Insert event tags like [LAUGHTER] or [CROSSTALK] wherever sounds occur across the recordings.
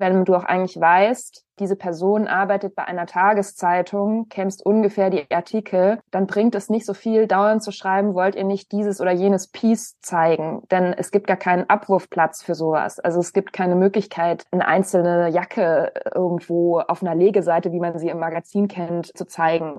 wenn du auch eigentlich weißt, diese Person arbeitet bei einer Tageszeitung, kennst ungefähr die Artikel, dann bringt es nicht so viel, dauernd zu schreiben, wollt ihr nicht dieses oder jenes Piece zeigen, denn es gibt gar keinen Abwurfplatz für sowas. Also es gibt keine Möglichkeit, eine einzelne Jacke irgendwo auf einer Legeseite, wie man sie im Magazin kennt, zu zeigen.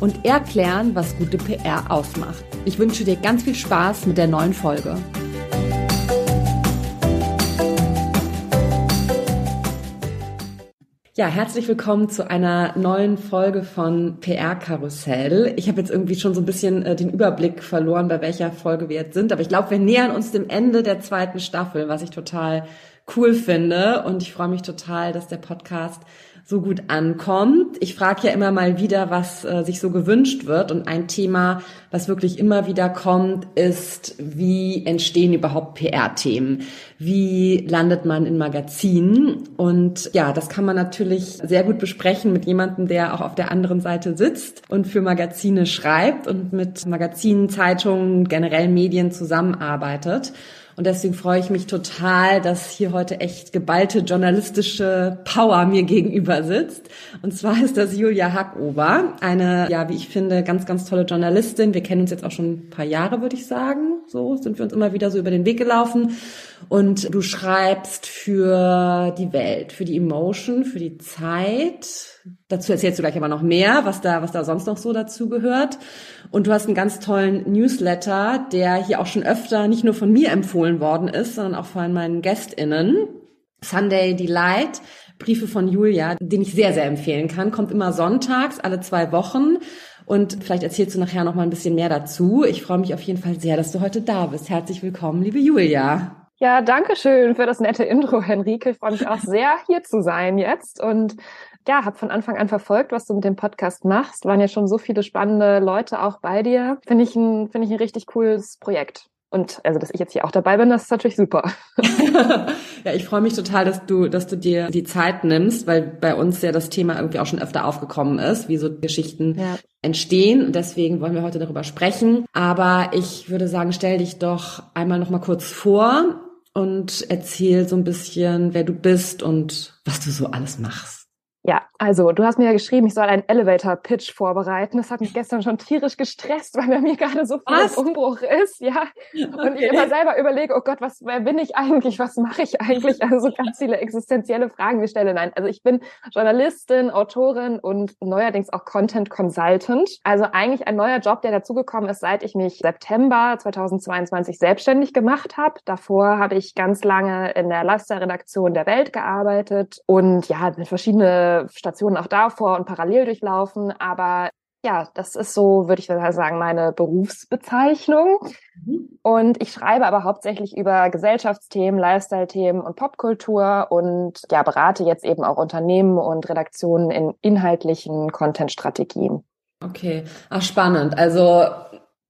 und erklären, was gute PR ausmacht. Ich wünsche dir ganz viel Spaß mit der neuen Folge. Ja, herzlich willkommen zu einer neuen Folge von PR Karussell. Ich habe jetzt irgendwie schon so ein bisschen äh, den Überblick verloren, bei welcher Folge wir jetzt sind, aber ich glaube, wir nähern uns dem Ende der zweiten Staffel, was ich total cool finde und ich freue mich total, dass der Podcast so gut ankommt. Ich frage ja immer mal wieder, was äh, sich so gewünscht wird. Und ein Thema, was wirklich immer wieder kommt, ist, wie entstehen überhaupt PR-Themen? Wie landet man in Magazinen? Und ja, das kann man natürlich sehr gut besprechen mit jemandem, der auch auf der anderen Seite sitzt und für Magazine schreibt und mit Magazinen, Zeitungen, generell Medien zusammenarbeitet. Und deswegen freue ich mich total, dass hier heute echt geballte journalistische Power mir gegenüber sitzt. Und zwar ist das Julia Hackober, eine, ja, wie ich finde, ganz, ganz tolle Journalistin. Wir kennen uns jetzt auch schon ein paar Jahre, würde ich sagen. So sind wir uns immer wieder so über den Weg gelaufen. Und du schreibst für die Welt, für die Emotion, für die Zeit. Dazu erzählst du gleich aber noch mehr, was da, was da sonst noch so dazu gehört. Und du hast einen ganz tollen Newsletter, der hier auch schon öfter nicht nur von mir empfohlen worden ist, sondern auch von meinen GästInnen. Sunday Delight, Briefe von Julia, den ich sehr, sehr empfehlen kann. Kommt immer sonntags, alle zwei Wochen. Und vielleicht erzählst du nachher noch mal ein bisschen mehr dazu. Ich freue mich auf jeden Fall sehr, dass du heute da bist. Herzlich willkommen, liebe Julia. Ja, danke schön für das nette Intro, Henrike. Ich freue mich auch sehr, hier zu sein jetzt und ja, habe von Anfang an verfolgt, was du mit dem Podcast machst. Waren ja schon so viele spannende Leute auch bei dir. Finde ich ein, finde ich ein richtig cooles Projekt. Und also, dass ich jetzt hier auch dabei bin, das ist natürlich super. [LAUGHS] ja, ich freue mich total, dass du, dass du dir die Zeit nimmst, weil bei uns ja das Thema irgendwie auch schon öfter aufgekommen ist, wie so Geschichten ja. entstehen. Und deswegen wollen wir heute darüber sprechen. Aber ich würde sagen, stell dich doch einmal noch mal kurz vor und erzähl so ein bisschen, wer du bist und was du so alles machst. Ja, also du hast mir ja geschrieben, ich soll einen Elevator-Pitch vorbereiten. Das hat mich gestern schon tierisch gestresst, weil bei mir gerade so viel Umbruch ist, ja. Und okay. ich immer selber überlege, oh Gott, was, wer bin ich eigentlich? Was mache ich eigentlich? Also ganz viele existenzielle Fragen stelle. Nein, also ich bin Journalistin, Autorin und neuerdings auch Content Consultant. Also eigentlich ein neuer Job, der dazugekommen ist, seit ich mich September 2022 selbstständig gemacht habe. Davor habe ich ganz lange in der Lifestyle-Redaktion der Welt gearbeitet und ja, mit verschiedenen Stationen auch davor und parallel durchlaufen. Aber ja, das ist so, würde ich sagen, meine Berufsbezeichnung. Mhm. Und ich schreibe aber hauptsächlich über Gesellschaftsthemen, Lifestyle-Themen und Popkultur und ja, berate jetzt eben auch Unternehmen und Redaktionen in inhaltlichen Content-Strategien. Okay, ach spannend. Also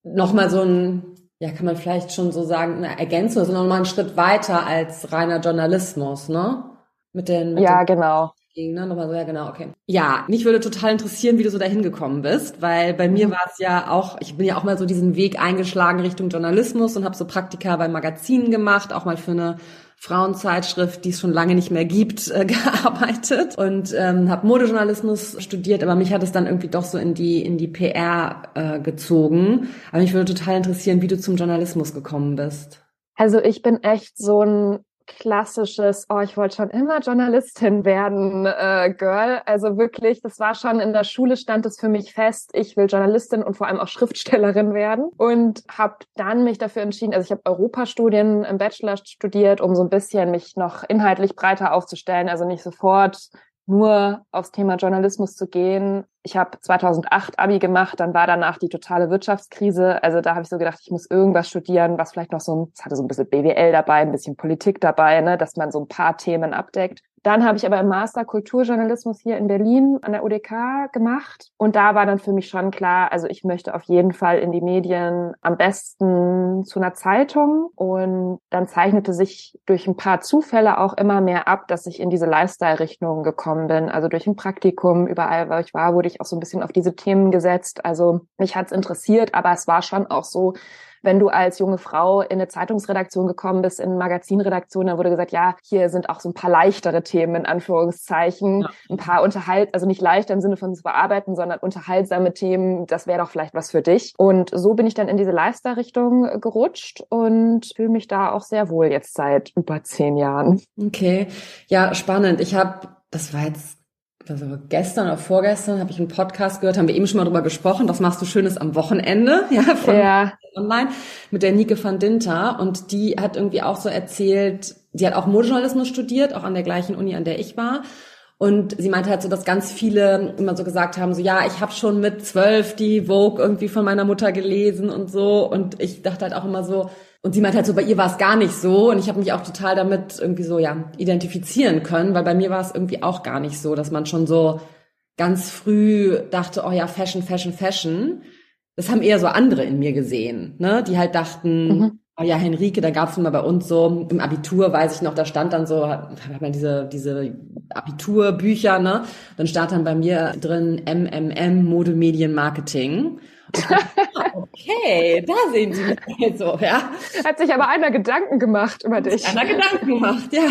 nochmal so ein, ja, kann man vielleicht schon so sagen, eine Ergänzung, also nochmal einen Schritt weiter als reiner Journalismus, ne? Mit den, mit ja, den genau ging, ne? Nochmal so, ja, genau, okay. Ja, mich würde total interessieren, wie du so dahin gekommen bist, weil bei mir mhm. war es ja auch, ich bin ja auch mal so diesen Weg eingeschlagen Richtung Journalismus und habe so Praktika bei Magazinen gemacht, auch mal für eine Frauenzeitschrift, die es schon lange nicht mehr gibt, äh, [LAUGHS] gearbeitet und ähm, habe Modejournalismus studiert, aber mich hat es dann irgendwie doch so in die in die PR äh, gezogen. Aber mich würde total interessieren, wie du zum Journalismus gekommen bist. Also ich bin echt so ein klassisches, oh, ich wollte schon immer Journalistin werden, äh, Girl. Also wirklich, das war schon in der Schule stand es für mich fest, ich will Journalistin und vor allem auch Schriftstellerin werden und habe dann mich dafür entschieden, also ich habe Europastudien im Bachelor studiert, um so ein bisschen mich noch inhaltlich breiter aufzustellen, also nicht sofort nur aufs Thema Journalismus zu gehen. Ich habe 2008 Abi gemacht, dann war danach die totale Wirtschaftskrise. Also da habe ich so gedacht, ich muss irgendwas studieren, was vielleicht noch so es hatte so ein bisschen BWL dabei, ein bisschen Politik dabei, ne, dass man so ein paar Themen abdeckt. Dann habe ich aber im Master Kulturjournalismus hier in Berlin an der UDK gemacht. Und da war dann für mich schon klar, also ich möchte auf jeden Fall in die Medien, am besten zu einer Zeitung. Und dann zeichnete sich durch ein paar Zufälle auch immer mehr ab, dass ich in diese Lifestyle-Richtung gekommen bin. Also durch ein Praktikum, überall, wo ich war, wurde ich auch so ein bisschen auf diese Themen gesetzt. Also mich hat's interessiert, aber es war schon auch so, wenn du als junge Frau in eine Zeitungsredaktion gekommen bist, in eine Magazinredaktion, dann wurde gesagt, ja, hier sind auch so ein paar leichtere Themen in Anführungszeichen, ja. ein paar unterhalt, also nicht leichter im Sinne von zu bearbeiten, sondern unterhaltsame Themen, das wäre doch vielleicht was für dich. Und so bin ich dann in diese Lifestyle-Richtung gerutscht und fühle mich da auch sehr wohl jetzt seit über zehn Jahren. Okay, ja, spannend. Ich habe, das war jetzt also gestern oder vorgestern habe ich einen Podcast gehört, haben wir eben schon mal drüber gesprochen, was machst du Schönes am Wochenende, [LAUGHS] ja, von ja. online, mit der Nike van Dinter. Und die hat irgendwie auch so erzählt, sie hat auch Modejournalismus studiert, auch an der gleichen Uni, an der ich war. Und sie meinte halt so, dass ganz viele immer so gesagt haben, so ja, ich habe schon mit zwölf die Vogue irgendwie von meiner Mutter gelesen und so. Und ich dachte halt auch immer so, und sie meinte halt so, bei ihr war es gar nicht so. Und ich habe mich auch total damit irgendwie so, ja, identifizieren können, weil bei mir war es irgendwie auch gar nicht so, dass man schon so ganz früh dachte, oh ja, Fashion, Fashion, Fashion. Das haben eher so andere in mir gesehen, ne? Die halt dachten, mhm. Oh ja, Henrike, da gab es immer bei uns so, im Abitur weiß ich noch, da stand dann so, hat man diese, diese Abiturbücher, ne? Dann stand dann bei mir drin MMM, Mode, Medien, Marketing. [LAUGHS] okay, da sehen Sie mich so, ja. Hat sich aber einer Gedanken gemacht über dich. Einer Gedanken gemacht, ja.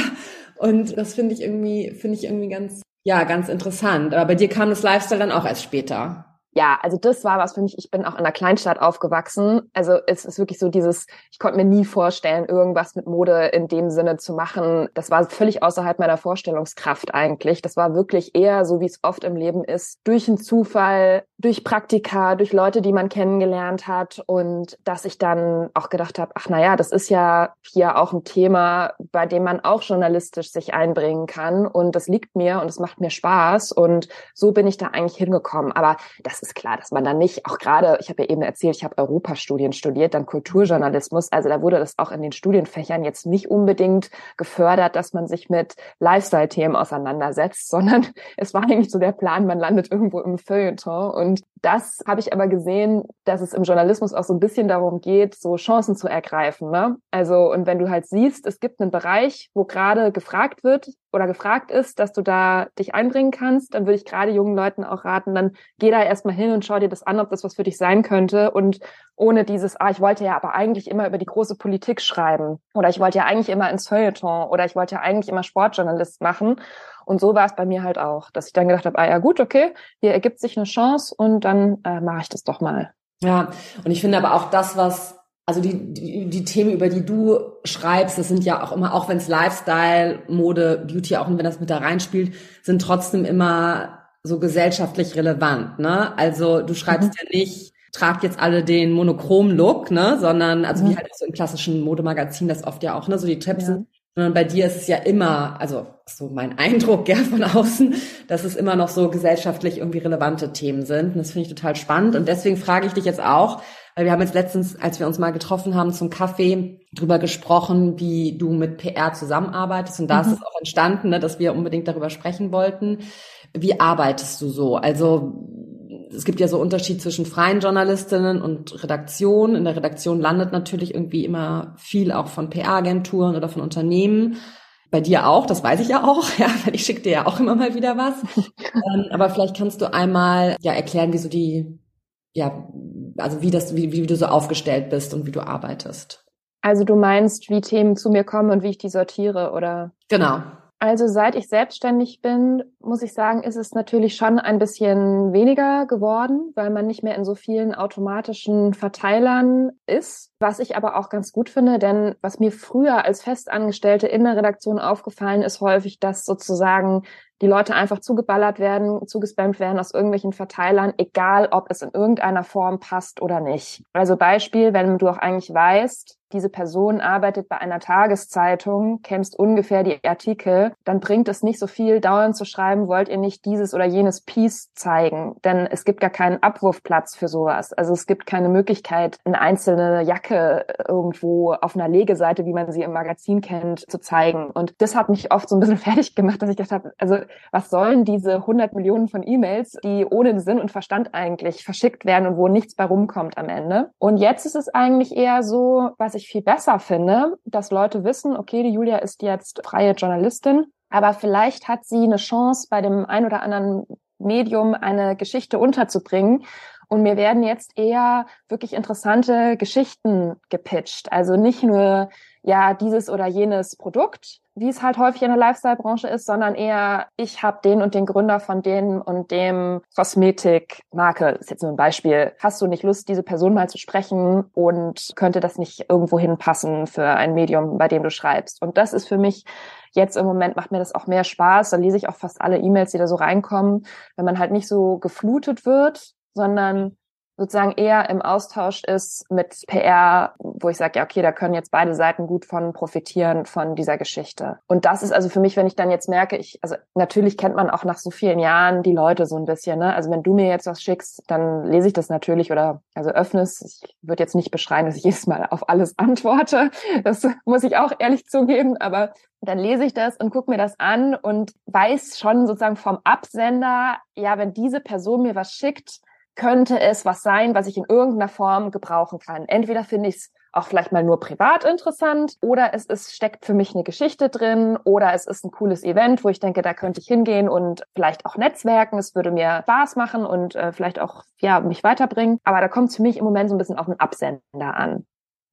Und das finde ich irgendwie, finde ich irgendwie ganz, ja, ganz interessant. Aber bei dir kam das Lifestyle dann auch erst später ja, also das war was für mich. Ich bin auch in einer Kleinstadt aufgewachsen. Also es ist wirklich so dieses, ich konnte mir nie vorstellen, irgendwas mit Mode in dem Sinne zu machen. Das war völlig außerhalb meiner Vorstellungskraft eigentlich. Das war wirklich eher so, wie es oft im Leben ist, durch einen Zufall, durch Praktika, durch Leute, die man kennengelernt hat und dass ich dann auch gedacht habe, ach naja, das ist ja hier auch ein Thema, bei dem man auch journalistisch sich einbringen kann und das liegt mir und es macht mir Spaß und so bin ich da eigentlich hingekommen. Aber das ist klar, dass man dann nicht, auch gerade, ich habe ja eben erzählt, ich habe Europastudien studiert, dann Kulturjournalismus, also da wurde das auch in den Studienfächern jetzt nicht unbedingt gefördert, dass man sich mit Lifestyle-Themen auseinandersetzt, [LAUGHS] sondern es war eigentlich so der Plan, man landet irgendwo im Feuilleton und das habe ich aber gesehen, dass es im Journalismus auch so ein bisschen darum geht, so Chancen zu ergreifen. Ne? Also, und wenn du halt siehst, es gibt einen Bereich, wo gerade gefragt wird oder gefragt ist, dass du da dich einbringen kannst, dann würde ich gerade jungen Leuten auch raten, dann geh da erstmal hin und schau dir das an, ob das was für dich sein könnte. Und ohne dieses, ah, ich wollte ja aber eigentlich immer über die große Politik schreiben oder ich wollte ja eigentlich immer ins Feuilleton oder ich wollte ja eigentlich immer Sportjournalist machen. Und so war es bei mir halt auch, dass ich dann gedacht habe, ah ja gut, okay, hier ergibt sich eine Chance und dann äh, mache ich das doch mal. Ja, und ich finde aber auch das, was, also die, die, die Themen, über die du schreibst, das sind ja auch immer, auch wenn es Lifestyle, Mode, Beauty, auch wenn das mit da reinspielt, sind trotzdem immer so gesellschaftlich relevant, ne? Also du schreibst mhm. ja nicht, tragt jetzt alle den monochromen Look, ne, sondern also mhm. wie halt auch so im klassischen Modemagazin das oft ja auch, ne, so die Tipps ja. sind sondern bei dir ist es ja immer, also so mein Eindruck ja von außen, dass es immer noch so gesellschaftlich irgendwie relevante Themen sind. Und das finde ich total spannend. Und deswegen frage ich dich jetzt auch, weil wir haben jetzt letztens, als wir uns mal getroffen haben zum Kaffee, drüber gesprochen, wie du mit PR zusammenarbeitest. Und da mhm. ist es auch entstanden, ne, dass wir unbedingt darüber sprechen wollten. Wie arbeitest du so? Also es gibt ja so Unterschied zwischen freien Journalistinnen und Redaktion. In der Redaktion landet natürlich irgendwie immer viel auch von PR-Agenturen oder von Unternehmen. Bei dir auch, das weiß ich ja auch, [LAUGHS] ja, weil ich schicke dir ja auch immer mal wieder was. [LAUGHS] ähm, aber vielleicht kannst du einmal ja erklären, wie so die, ja, also wie das, wie, wie du so aufgestellt bist und wie du arbeitest. Also du meinst, wie Themen zu mir kommen und wie ich die sortiere, oder? Genau. Also seit ich selbstständig bin, muss ich sagen, ist es natürlich schon ein bisschen weniger geworden, weil man nicht mehr in so vielen automatischen Verteilern ist. Was ich aber auch ganz gut finde, denn was mir früher als Festangestellte in der Redaktion aufgefallen ist, häufig, dass sozusagen die Leute einfach zugeballert werden, zugespammt werden aus irgendwelchen Verteilern, egal ob es in irgendeiner Form passt oder nicht. Also Beispiel, wenn du auch eigentlich weißt, diese Person arbeitet bei einer Tageszeitung, kennst ungefähr die Artikel, dann bringt es nicht so viel, dauernd zu schreiben, wollt ihr nicht dieses oder jenes Piece zeigen, denn es gibt gar keinen Abwurfplatz für sowas. Also es gibt keine Möglichkeit, eine einzelne Jacke Jacke irgendwo auf einer Legeseite, wie man sie im Magazin kennt, zu zeigen. Und das hat mich oft so ein bisschen [LAUGHS] fertig gemacht, dass ich gedacht habe, also was sollen diese 100 Millionen von E-Mails, die ohne Sinn und Verstand eigentlich verschickt werden und wo nichts bei rumkommt am Ende. Und jetzt ist es eigentlich eher so, was ich viel besser finde, dass Leute wissen, okay, die Julia ist jetzt freie Journalistin, aber vielleicht hat sie eine Chance bei dem ein oder anderen Medium eine Geschichte unterzubringen. Und mir werden jetzt eher wirklich interessante Geschichten gepitcht. Also nicht nur, ja, dieses oder jenes Produkt, wie es halt häufig in der Lifestyle-Branche ist, sondern eher, ich habe den und den Gründer von dem und dem Kosmetikmarke, ist jetzt nur ein Beispiel. Hast du nicht Lust, diese Person mal zu sprechen und könnte das nicht irgendwo hinpassen für ein Medium, bei dem du schreibst? Und das ist für mich Jetzt im Moment macht mir das auch mehr Spaß. Da lese ich auch fast alle E-Mails, die da so reinkommen, wenn man halt nicht so geflutet wird, sondern sozusagen eher im Austausch ist mit PR, wo ich sage, ja, okay, da können jetzt beide Seiten gut von profitieren von dieser Geschichte. Und das ist also für mich, wenn ich dann jetzt merke, ich, also natürlich kennt man auch nach so vielen Jahren die Leute so ein bisschen, ne? Also wenn du mir jetzt was schickst, dann lese ich das natürlich oder also öffnest. Ich würde jetzt nicht beschreiben, dass ich [LAUGHS] jedes Mal auf alles antworte. Das muss ich auch ehrlich zugeben, aber dann lese ich das und gucke mir das an und weiß schon sozusagen vom Absender, ja, wenn diese Person mir was schickt, könnte es was sein, was ich in irgendeiner Form gebrauchen kann. Entweder finde ich es auch vielleicht mal nur privat interessant oder es ist, steckt für mich eine Geschichte drin oder es ist ein cooles Event, wo ich denke, da könnte ich hingehen und vielleicht auch netzwerken. Es würde mir Spaß machen und äh, vielleicht auch ja mich weiterbringen. Aber da kommt für mich im Moment so ein bisschen auf den Absender an.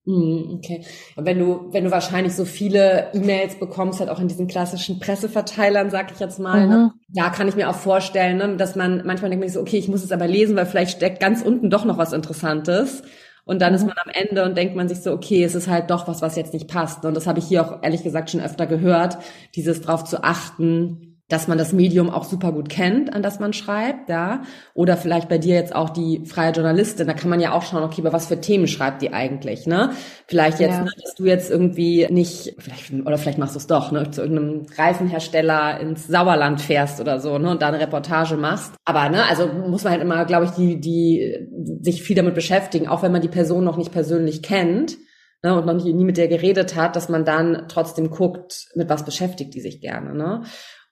Hm, okay. Und wenn du, wenn du wahrscheinlich so viele E-Mails bekommst, halt auch in diesen klassischen Presseverteilern, sag ich jetzt mal, ne? mhm. ne? ja, kann ich mir auch vorstellen, ne? dass man manchmal denkt, so, okay, ich muss es aber lesen, weil vielleicht steckt ganz unten doch noch was Interessantes. Und dann mhm. ist man am Ende und denkt man sich so, okay, es ist halt doch was, was jetzt nicht passt. Und das habe ich hier auch ehrlich gesagt schon öfter gehört, dieses drauf zu achten, dass man das Medium auch super gut kennt, an das man schreibt, ja. Oder vielleicht bei dir jetzt auch die freie Journalistin, da kann man ja auch schauen, okay, über was für Themen schreibt die eigentlich, ne? Vielleicht jetzt, ja. ne, dass du jetzt irgendwie nicht, vielleicht, oder vielleicht machst du es doch, ne, zu irgendeinem Reifenhersteller ins Sauerland fährst oder so, ne, und da eine Reportage machst. Aber, ne, also muss man halt immer, glaube ich, die, die, sich viel damit beschäftigen, auch wenn man die Person noch nicht persönlich kennt, ne, und noch nie, nie mit der geredet hat, dass man dann trotzdem guckt, mit was beschäftigt die sich gerne, ne?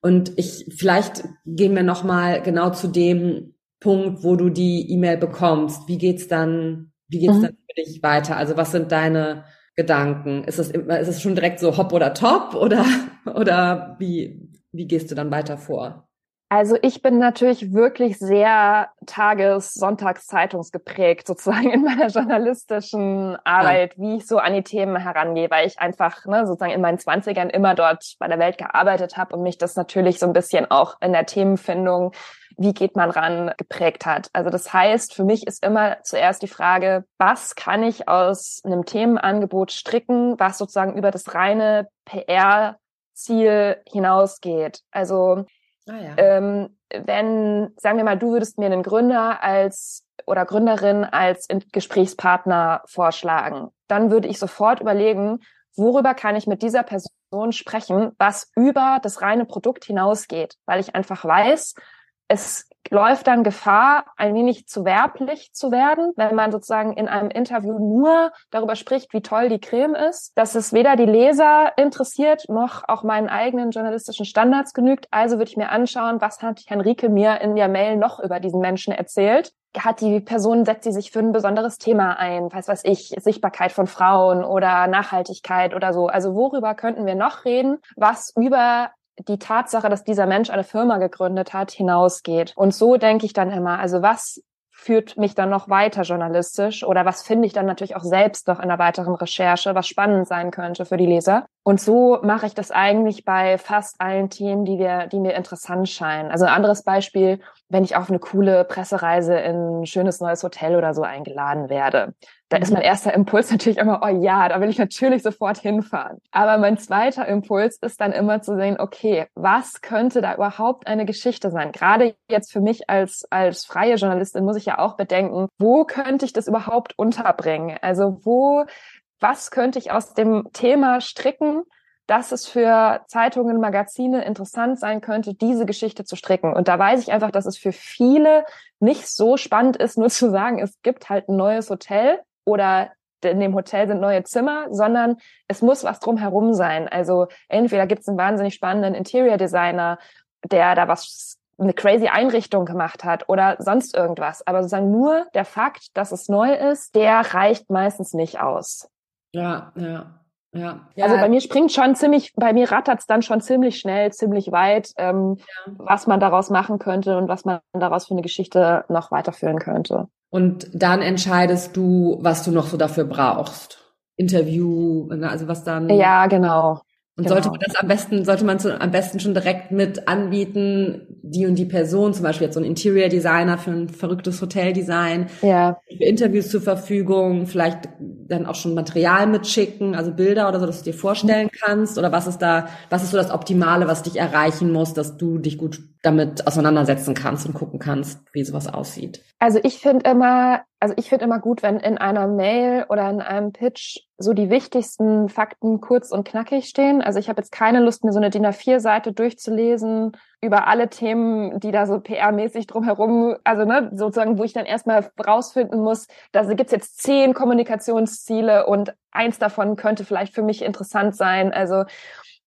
Und ich, vielleicht gehen wir nochmal genau zu dem Punkt, wo du die E-Mail bekommst. Wie geht's dann, wie geht's mhm. dann für dich weiter? Also was sind deine Gedanken? Ist es, ist es schon direkt so hopp oder top oder, [LAUGHS] oder wie, wie gehst du dann weiter vor? Also ich bin natürlich wirklich sehr Tages-, Sonntags-Zeitungsgeprägt sozusagen in meiner journalistischen Arbeit, ja. wie ich so an die Themen herangehe, weil ich einfach ne, sozusagen in meinen Zwanzigern immer dort bei der Welt gearbeitet habe und mich das natürlich so ein bisschen auch in der Themenfindung, wie geht man ran, geprägt hat. Also das heißt, für mich ist immer zuerst die Frage, was kann ich aus einem Themenangebot stricken, was sozusagen über das reine PR Ziel hinausgeht. Also Ah, ähm, wenn, sagen wir mal, du würdest mir einen Gründer als oder Gründerin als Gesprächspartner vorschlagen, dann würde ich sofort überlegen, worüber kann ich mit dieser Person sprechen, was über das reine Produkt hinausgeht, weil ich einfach weiß, es läuft dann Gefahr, ein wenig zu werblich zu werden, wenn man sozusagen in einem Interview nur darüber spricht, wie toll die Creme ist, dass es weder die Leser interessiert, noch auch meinen eigenen journalistischen Standards genügt. Also würde ich mir anschauen, was hat Henrike mir in der Mail noch über diesen Menschen erzählt. Hat die Person, setzt sie sich für ein besonderes Thema ein, weiß was ich, Sichtbarkeit von Frauen oder Nachhaltigkeit oder so. Also worüber könnten wir noch reden, was über die Tatsache, dass dieser Mensch eine Firma gegründet hat, hinausgeht. Und so denke ich dann immer, also was führt mich dann noch weiter journalistisch oder was finde ich dann natürlich auch selbst noch in der weiteren Recherche, was spannend sein könnte für die Leser. Und so mache ich das eigentlich bei fast allen Themen, die wir, die mir interessant scheinen. Also ein anderes Beispiel, wenn ich auf eine coole Pressereise in ein schönes neues Hotel oder so eingeladen werde. Da ist mein erster Impuls [LAUGHS] natürlich immer, oh ja, da will ich natürlich sofort hinfahren. Aber mein zweiter Impuls ist dann immer zu sehen, okay, was könnte da überhaupt eine Geschichte sein? Gerade jetzt für mich als, als freie Journalistin muss ich ja auch bedenken, wo könnte ich das überhaupt unterbringen? Also wo, was könnte ich aus dem Thema stricken, dass es für Zeitungen, Magazine interessant sein könnte, diese Geschichte zu stricken. Und da weiß ich einfach, dass es für viele nicht so spannend ist, nur zu sagen, es gibt halt ein neues Hotel oder in dem Hotel sind neue Zimmer, sondern es muss was drumherum sein. Also entweder gibt es einen wahnsinnig spannenden Interior Designer, der da was eine crazy Einrichtung gemacht hat oder sonst irgendwas. Aber sozusagen nur der Fakt, dass es neu ist, der reicht meistens nicht aus. Ja, ja. Ja. Also bei mir springt schon ziemlich, bei mir rattert's dann schon ziemlich schnell, ziemlich weit, ähm, ja. was man daraus machen könnte und was man daraus für eine Geschichte noch weiterführen könnte. Und dann entscheidest du, was du noch so dafür brauchst. Interview, ne, also was dann. Ja, genau. Und genau. sollte man das am besten, sollte man zu, am besten schon direkt mit anbieten, die und die Person, zum Beispiel jetzt so ein Interior Designer für ein verrücktes Hoteldesign, ja. für Interviews zur Verfügung, vielleicht dann auch schon Material mitschicken, also Bilder oder so, dass du dir vorstellen kannst, oder was ist da, was ist so das Optimale, was dich erreichen muss, dass du dich gut damit auseinandersetzen kannst und gucken kannst, wie sowas aussieht? Also ich finde immer, also ich finde immer gut, wenn in einer Mail oder in einem Pitch so die wichtigsten Fakten kurz und knackig stehen. Also ich habe jetzt keine Lust, mir so eine DIN A4-Seite durchzulesen über alle Themen, die da so PR-mäßig drumherum, also ne, sozusagen, wo ich dann erstmal rausfinden muss, da gibt's jetzt zehn Kommunikationsziele und eins davon könnte vielleicht für mich interessant sein. Also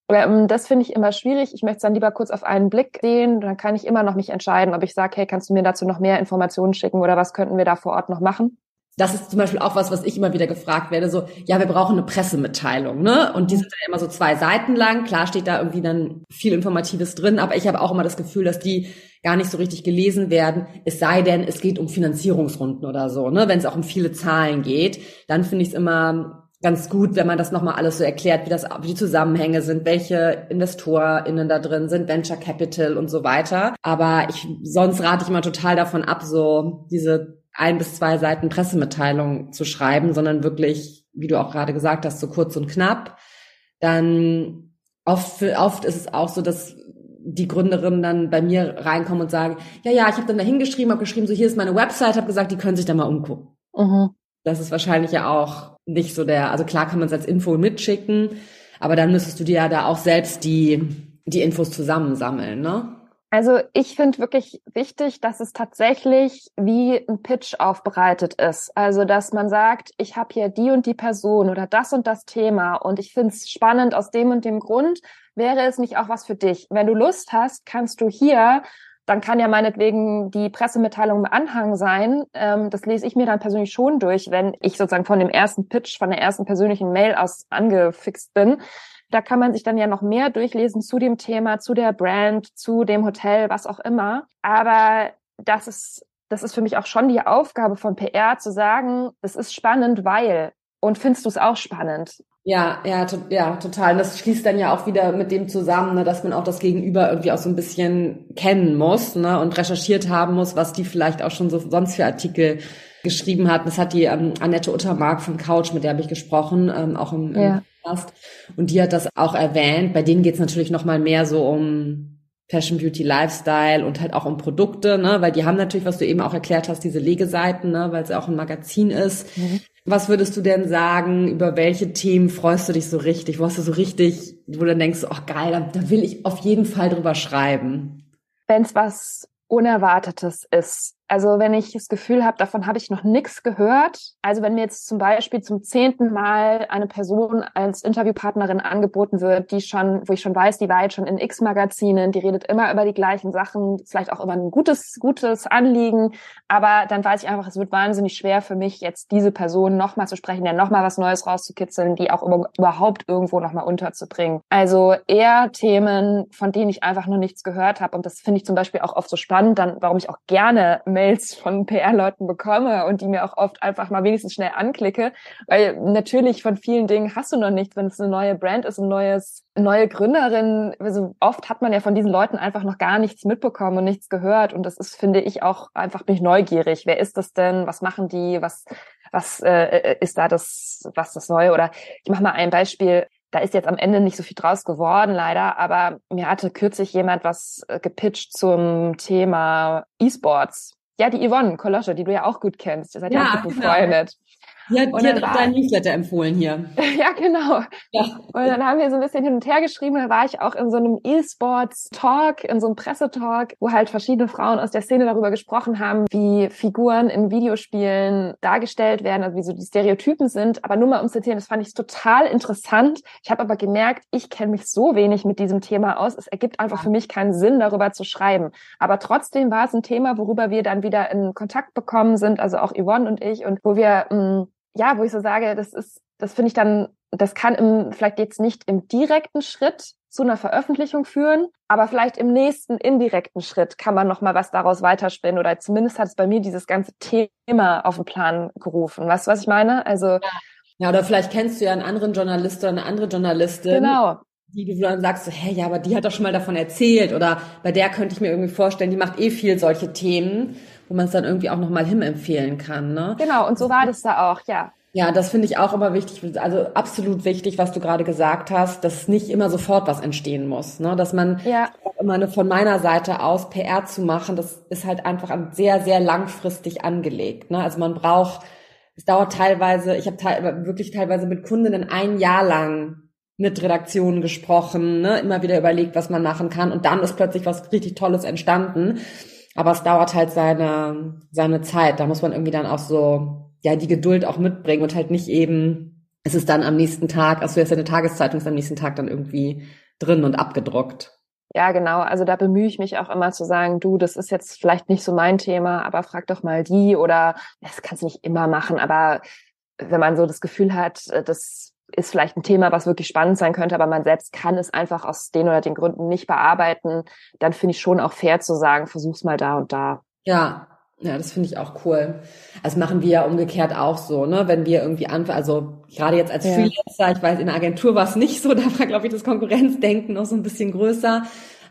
das finde ich immer schwierig. Ich möchte es dann lieber kurz auf einen Blick sehen. Dann kann ich immer noch mich entscheiden, ob ich sage, hey, kannst du mir dazu noch mehr Informationen schicken oder was könnten wir da vor Ort noch machen? Das ist zum Beispiel auch was, was ich immer wieder gefragt werde. So, ja, wir brauchen eine Pressemitteilung, ne? Und die sind dann immer so zwei Seiten lang. Klar steht da irgendwie dann viel Informatives drin, aber ich habe auch immer das Gefühl, dass die gar nicht so richtig gelesen werden. Es sei denn, es geht um Finanzierungsrunden oder so, ne? Wenn es auch um viele Zahlen geht, dann finde ich es immer ganz gut, wenn man das nochmal alles so erklärt, wie das, wie die Zusammenhänge sind, welche InvestorInnen da drin sind, Venture Capital und so weiter. Aber ich, sonst rate ich immer total davon ab, so diese ein bis zwei Seiten Pressemitteilung zu schreiben, sondern wirklich, wie du auch gerade gesagt hast, so kurz und knapp. Dann oft, oft ist es auch so, dass die Gründerinnen dann bei mir reinkommen und sagen, ja, ja, ich habe dann da hingeschrieben, habe geschrieben, so hier ist meine Website, habe gesagt, die können sich da mal umgucken. Mhm. Das ist wahrscheinlich ja auch nicht so der, also klar kann man es als Info mitschicken, aber dann müsstest du dir ja da auch selbst die, die Infos zusammensammeln, ne? Also ich finde wirklich wichtig, dass es tatsächlich wie ein Pitch aufbereitet ist. Also dass man sagt, ich habe hier die und die Person oder das und das Thema und ich finde es spannend aus dem und dem Grund. Wäre es nicht auch was für dich? Wenn du Lust hast, kannst du hier dann kann ja meinetwegen die Pressemitteilung im Anhang sein. Ähm, das lese ich mir dann persönlich schon durch, wenn ich sozusagen von dem ersten Pitch, von der ersten persönlichen Mail aus angefixt bin. Da kann man sich dann ja noch mehr durchlesen zu dem Thema, zu der Brand, zu dem Hotel, was auch immer. Aber das ist, das ist für mich auch schon die Aufgabe von PR zu sagen, das ist spannend, weil. Und findest du es auch spannend? Ja, ja, to ja, total. Und das schließt dann ja auch wieder mit dem zusammen, ne, dass man auch das Gegenüber irgendwie auch so ein bisschen kennen muss ne, und recherchiert haben muss, was die vielleicht auch schon so sonst für Artikel geschrieben hat. Das hat die ähm, Annette Uttermark von Couch, mit der habe ich gesprochen, ähm, auch im, ja. Podcast. Und die hat das auch erwähnt. Bei denen geht es natürlich noch mal mehr so um Fashion, Beauty, Lifestyle und halt auch um Produkte, ne? weil die haben natürlich, was du eben auch erklärt hast, diese Legeseiten, ne? weil es auch ein Magazin ist. Mhm. Was würdest du denn sagen, über welche Themen freust du dich so richtig? Wo hast du so richtig, wo du dann denkst, ach geil, da, da will ich auf jeden Fall drüber schreiben? Wenn es was Unerwartetes ist, also wenn ich das Gefühl habe, davon habe ich noch nichts gehört. Also wenn mir jetzt zum Beispiel zum zehnten Mal eine Person als Interviewpartnerin angeboten wird, die schon, wo ich schon weiß, die war jetzt schon in X-Magazinen, die redet immer über die gleichen Sachen, vielleicht auch über ein gutes, gutes Anliegen, aber dann weiß ich einfach, es wird wahnsinnig schwer für mich, jetzt diese Person nochmal zu sprechen, ja nochmal was Neues rauszukitzeln, die auch überhaupt irgendwo nochmal unterzubringen. Also eher Themen, von denen ich einfach noch nichts gehört habe. Und das finde ich zum Beispiel auch oft so spannend, dann, warum ich auch gerne Mails von PR-Leuten bekomme und die mir auch oft einfach mal wenigstens schnell anklicke, weil natürlich von vielen Dingen hast du noch nichts, wenn es eine neue Brand ist, ein neues, neue Gründerin. Also oft hat man ja von diesen Leuten einfach noch gar nichts mitbekommen und nichts gehört und das ist, finde ich, auch einfach bin ich neugierig. Wer ist das denn? Was machen die? Was was äh, ist da das, was das Neue? Oder ich mache mal ein Beispiel. Da ist jetzt am Ende nicht so viel draus geworden, leider, aber mir hatte kürzlich jemand was äh, gepitcht zum Thema E-Sports. Ja, die Yvonne Kolosche, die du ja auch gut kennst. Ihr seid ja, ja auch gut genau. Ja, die hat auch dein Newsletter empfohlen hier. [LAUGHS] ja, genau. Ja. Und dann haben wir so ein bisschen hin und her geschrieben. Da war ich auch in so einem E-Sports-Talk, in so einem Pressetalk, wo halt verschiedene Frauen aus der Szene darüber gesprochen haben, wie Figuren in Videospielen dargestellt werden, also wie so die Stereotypen sind. Aber nur mal um zu erzählen, das fand ich total interessant. Ich habe aber gemerkt, ich kenne mich so wenig mit diesem Thema aus. Es ergibt einfach für mich keinen Sinn, darüber zu schreiben. Aber trotzdem war es ein Thema, worüber wir dann wieder in Kontakt bekommen sind, also auch Yvonne und ich, und wo wir mh, mm, ja, wo ich so sage, das ist, das finde ich dann, das kann im, vielleicht jetzt nicht im direkten Schritt zu einer Veröffentlichung führen, aber vielleicht im nächsten indirekten Schritt kann man noch mal was daraus weiterspinnen oder zumindest hat es bei mir dieses ganze Thema auf den Plan gerufen. Weißt du, was ich meine? Also ja, oder vielleicht kennst du ja einen anderen Journalist oder eine andere Journalistin. Genau. Die du dann sagst, so, hey, ja, aber die hat doch schon mal davon erzählt oder bei der könnte ich mir irgendwie vorstellen, die macht eh viel solche Themen wo man es dann irgendwie auch nochmal empfehlen kann. Ne? Genau, und so war das da auch, ja. Ja, das finde ich auch immer wichtig, also absolut wichtig, was du gerade gesagt hast, dass nicht immer sofort was entstehen muss. Ne? Dass man ja. immer eine, von meiner Seite aus PR zu machen, das ist halt einfach sehr, sehr langfristig angelegt. Ne? Also man braucht, es dauert teilweise, ich habe te wirklich teilweise mit Kundinnen ein Jahr lang mit Redaktionen gesprochen, ne? immer wieder überlegt, was man machen kann und dann ist plötzlich was richtig Tolles entstanden. Aber es dauert halt seine, seine Zeit. Da muss man irgendwie dann auch so, ja, die Geduld auch mitbringen und halt nicht eben, es ist dann am nächsten Tag, also jetzt eine Tageszeitung ist am nächsten Tag dann irgendwie drin und abgedruckt. Ja, genau. Also da bemühe ich mich auch immer zu sagen, du, das ist jetzt vielleicht nicht so mein Thema, aber frag doch mal die oder das kannst du nicht immer machen, aber wenn man so das Gefühl hat, das ist vielleicht ein Thema, was wirklich spannend sein könnte, aber man selbst kann es einfach aus den oder den Gründen nicht bearbeiten, dann finde ich schon auch fair zu sagen, versuch's mal da und da. Ja, ja, das finde ich auch cool. Das machen wir ja umgekehrt auch so, ne? Wenn wir irgendwie anfangen, also gerade jetzt als ja. Freelancer, ich weiß, in der Agentur war es nicht so, [LAUGHS] da war, glaube ich, das Konkurrenzdenken noch so ein bisschen größer.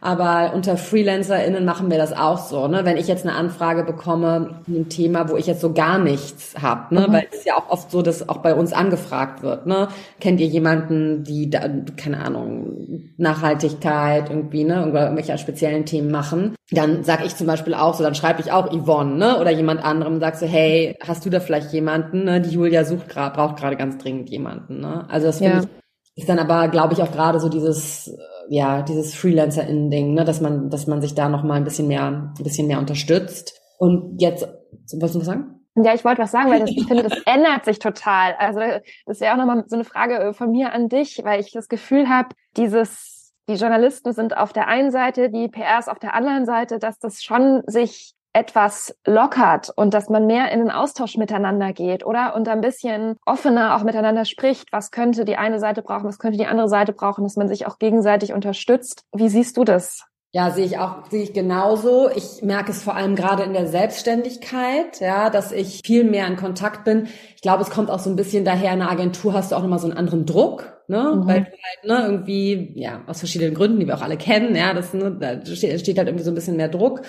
Aber unter FreelancerInnen machen wir das auch so, ne? Wenn ich jetzt eine Anfrage bekomme, ein Thema, wo ich jetzt so gar nichts hab, ne? Mhm. Weil es ist ja auch oft so, dass auch bei uns angefragt wird, ne? Kennt ihr jemanden, die da, keine Ahnung, Nachhaltigkeit irgendwie, ne? Irgendwelche speziellen Themen machen? Dann sag ich zum Beispiel auch so, dann schreibe ich auch Yvonne, ne? Oder jemand anderem, sag so, hey, hast du da vielleicht jemanden, ne? Die Julia sucht gerade, braucht gerade ganz dringend jemanden, ne? Also das finde ja. ich ist dann aber, glaube ich, auch gerade so dieses ja, dieses Freelancer-Innen-Ding, ne, dass man, dass man sich da noch mal ein bisschen mehr, ein bisschen mehr unterstützt. Und jetzt, wolltest du was sagen? Ja, ich wollte was sagen, weil das, ich finde, das [LAUGHS] ändert sich total. Also das wäre auch nochmal so eine Frage äh, von mir an dich, weil ich das Gefühl habe, dieses, die Journalisten sind auf der einen Seite, die PRs auf der anderen Seite, dass das schon sich etwas lockert und dass man mehr in den Austausch miteinander geht, oder? Und ein bisschen offener auch miteinander spricht. Was könnte die eine Seite brauchen? Was könnte die andere Seite brauchen? Dass man sich auch gegenseitig unterstützt. Wie siehst du das? Ja, sehe ich auch, sehe ich genauso. Ich merke es vor allem gerade in der Selbstständigkeit, ja, dass ich viel mehr in Kontakt bin. Ich glaube, es kommt auch so ein bisschen daher, in einer Agentur hast du auch nochmal so einen anderen Druck, ne, mhm. weil du halt, ne, irgendwie, ja, aus verschiedenen Gründen, die wir auch alle kennen, ja, das, ne, da steht, steht halt irgendwie so ein bisschen mehr Druck.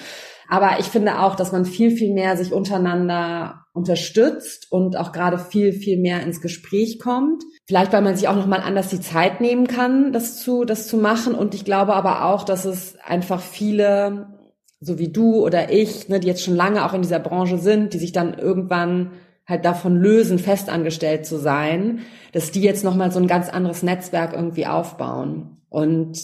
Aber ich finde auch, dass man viel, viel mehr sich untereinander unterstützt und auch gerade viel, viel mehr ins Gespräch kommt. Vielleicht, weil man sich auch nochmal anders die Zeit nehmen kann, das zu, das zu machen. Und ich glaube aber auch, dass es einfach viele, so wie du oder ich, ne, die jetzt schon lange auch in dieser Branche sind, die sich dann irgendwann halt davon lösen, festangestellt zu sein, dass die jetzt nochmal so ein ganz anderes Netzwerk irgendwie aufbauen. Und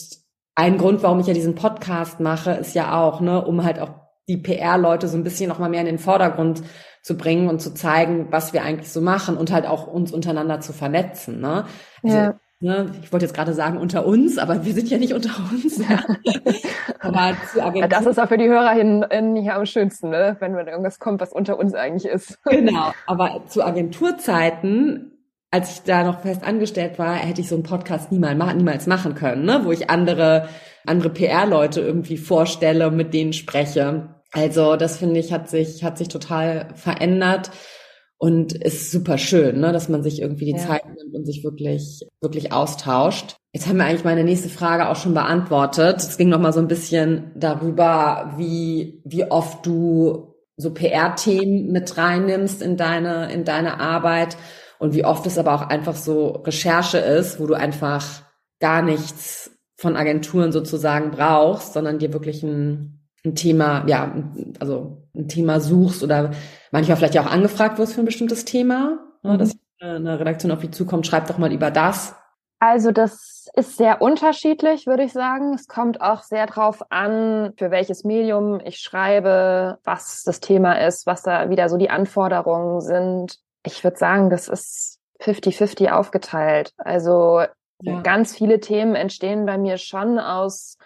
ein Grund, warum ich ja diesen Podcast mache, ist ja auch, ne, um halt auch die PR-Leute so ein bisschen noch mal mehr in den Vordergrund zu bringen und zu zeigen, was wir eigentlich so machen und halt auch uns untereinander zu vernetzen. Ne? Also, ja. Ne, ich wollte jetzt gerade sagen unter uns, aber wir sind ja nicht unter uns. Ja. [LAUGHS] aber zu Agentur das ist auch für die HörerInnen hier am schönsten, ne? wenn wenn irgendwas kommt, was unter uns eigentlich ist. genau, aber zu Agenturzeiten als ich da noch fest angestellt war, hätte ich so einen Podcast niemals, niemals machen können, ne? wo ich andere, andere PR-Leute irgendwie vorstelle und mit denen spreche. Also das finde ich hat sich hat sich total verändert und ist super schön, ne, dass man sich irgendwie die ja. Zeit nimmt und sich wirklich wirklich austauscht. Jetzt haben wir eigentlich meine nächste Frage auch schon beantwortet. Es ging noch mal so ein bisschen darüber, wie wie oft du so PR-Themen mit reinnimmst in deine in deine Arbeit und wie oft es aber auch einfach so Recherche ist, wo du einfach gar nichts von Agenturen sozusagen brauchst, sondern dir wirklich ein ein Thema, ja, also ein Thema suchst oder manchmal vielleicht ja auch angefragt wirst für ein bestimmtes Thema? ne, mhm. dass eine Redaktion auf die zukommt, schreibt doch mal über das. Also das ist sehr unterschiedlich, würde ich sagen. Es kommt auch sehr drauf an, für welches Medium ich schreibe, was das Thema ist, was da wieder so die Anforderungen sind. Ich würde sagen, das ist 50-50 aufgeteilt. Also ja. ganz viele Themen entstehen bei mir schon aus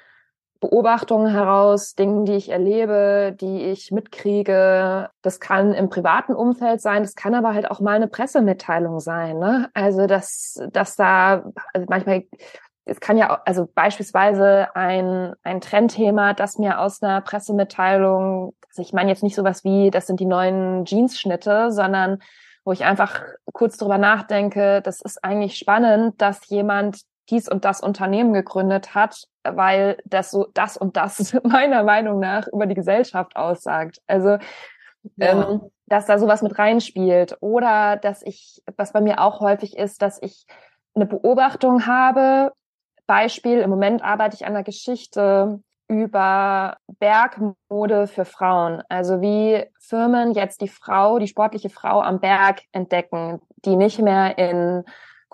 Beobachtungen heraus, Dingen, die ich erlebe, die ich mitkriege. Das kann im privaten Umfeld sein, das kann aber halt auch mal eine Pressemitteilung sein. Ne? Also dass, dass da also manchmal es kann ja, also beispielsweise ein, ein Trendthema, das mir aus einer Pressemitteilung, also ich meine jetzt nicht sowas wie, das sind die neuen Jeansschnitte, sondern wo ich einfach kurz drüber nachdenke, das ist eigentlich spannend, dass jemand dies und das Unternehmen gegründet hat, weil das so das und das [LAUGHS] meiner Meinung nach über die Gesellschaft aussagt. Also ja. ähm, dass da sowas mit reinspielt oder dass ich, was bei mir auch häufig ist, dass ich eine Beobachtung habe. Beispiel, im Moment arbeite ich an einer Geschichte über Bergmode für Frauen. Also wie Firmen jetzt die Frau, die sportliche Frau am Berg entdecken, die nicht mehr in